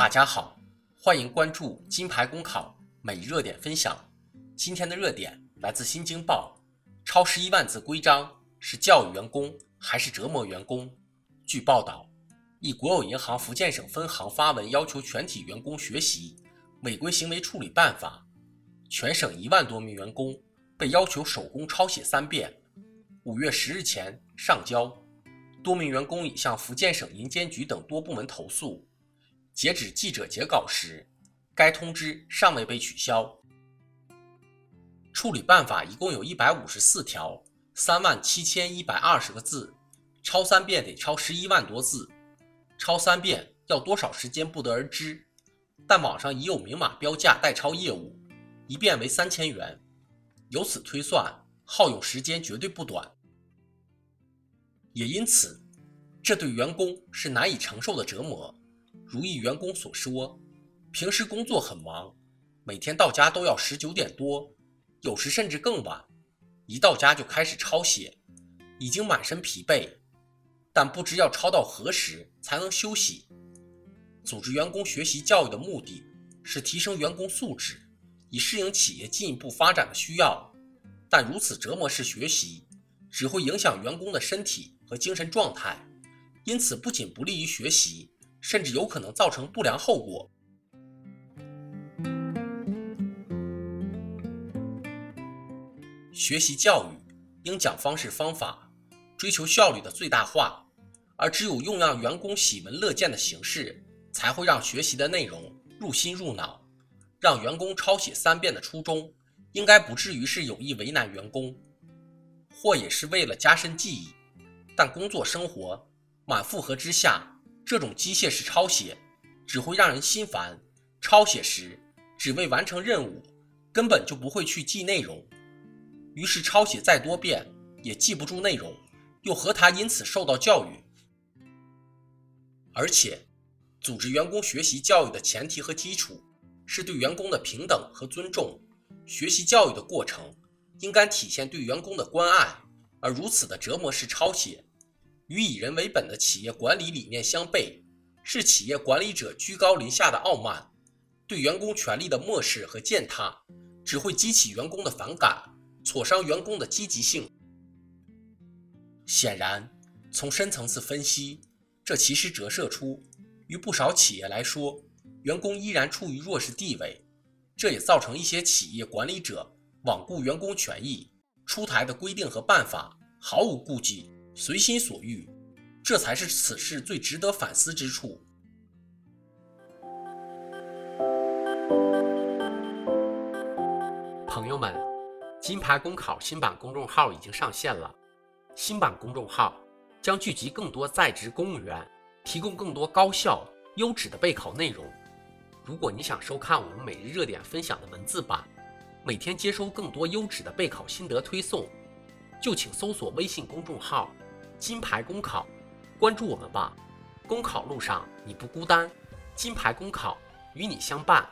大家好，欢迎关注金牌公考每日热点分享。今天的热点来自《新京报》，超十一万字规章是教育员工还是折磨员工？据报道，一国有银行福建省分行发文要求全体员工学习违规行为处理办法，全省一万多名员工被要求手工抄写三遍，五月十日前上交。多名员工已向福建省银监局等多部门投诉。截止记者截稿时，该通知尚未被取消。处理办法一共有一百五十四条，三万七千一百二十个字，抄三遍得抄十一万多字，抄三遍要多少时间不得而知。但网上已有明码标价代抄业务，一遍为三千元，由此推算，耗用时间绝对不短。也因此，这对员工是难以承受的折磨。如一员工所说，平时工作很忙，每天到家都要十九点多，有时甚至更晚。一到家就开始抄写，已经满身疲惫，但不知要抄到何时才能休息。组织员工学习教育的目的是提升员工素质，以适应企业进一步发展的需要。但如此折磨式学习，只会影响员工的身体和精神状态，因此不仅不利于学习。甚至有可能造成不良后果。学习教育应讲方式方法，追求效率的最大化，而只有用让员工喜闻乐见的形式，才会让学习的内容入心入脑。让员工抄写三遍的初衷，应该不至于是有意为难员工，或也是为了加深记忆。但工作生活满负荷之下。这种机械式抄写只会让人心烦。抄写时只为完成任务，根本就不会去记内容。于是抄写再多遍也记不住内容，又何谈因此受到教育？而且，组织员工学习教育的前提和基础是对员工的平等和尊重。学习教育的过程应该体现对员工的关爱，而如此的折磨式抄写。与以人为本的企业管理理念相悖，是企业管理者居高临下的傲慢，对员工权利的漠视和践踏，只会激起员工的反感，挫伤员工的积极性。显然，从深层次分析，这其实折射出，于不少企业来说，员工依然处于弱势地位，这也造成一些企业管理者罔顾员工权益，出台的规定和办法毫无顾忌。随心所欲，这才是此事最值得反思之处。朋友们，金牌公考新版公众号已经上线了。新版公众号将聚集更多在职公务员，提供更多高效优质的备考内容。如果你想收看我们每日热点分享的文字版，每天接收更多优质的备考心得推送，就请搜索微信公众号。金牌公考，关注我们吧！公考路上你不孤单，金牌公考与你相伴。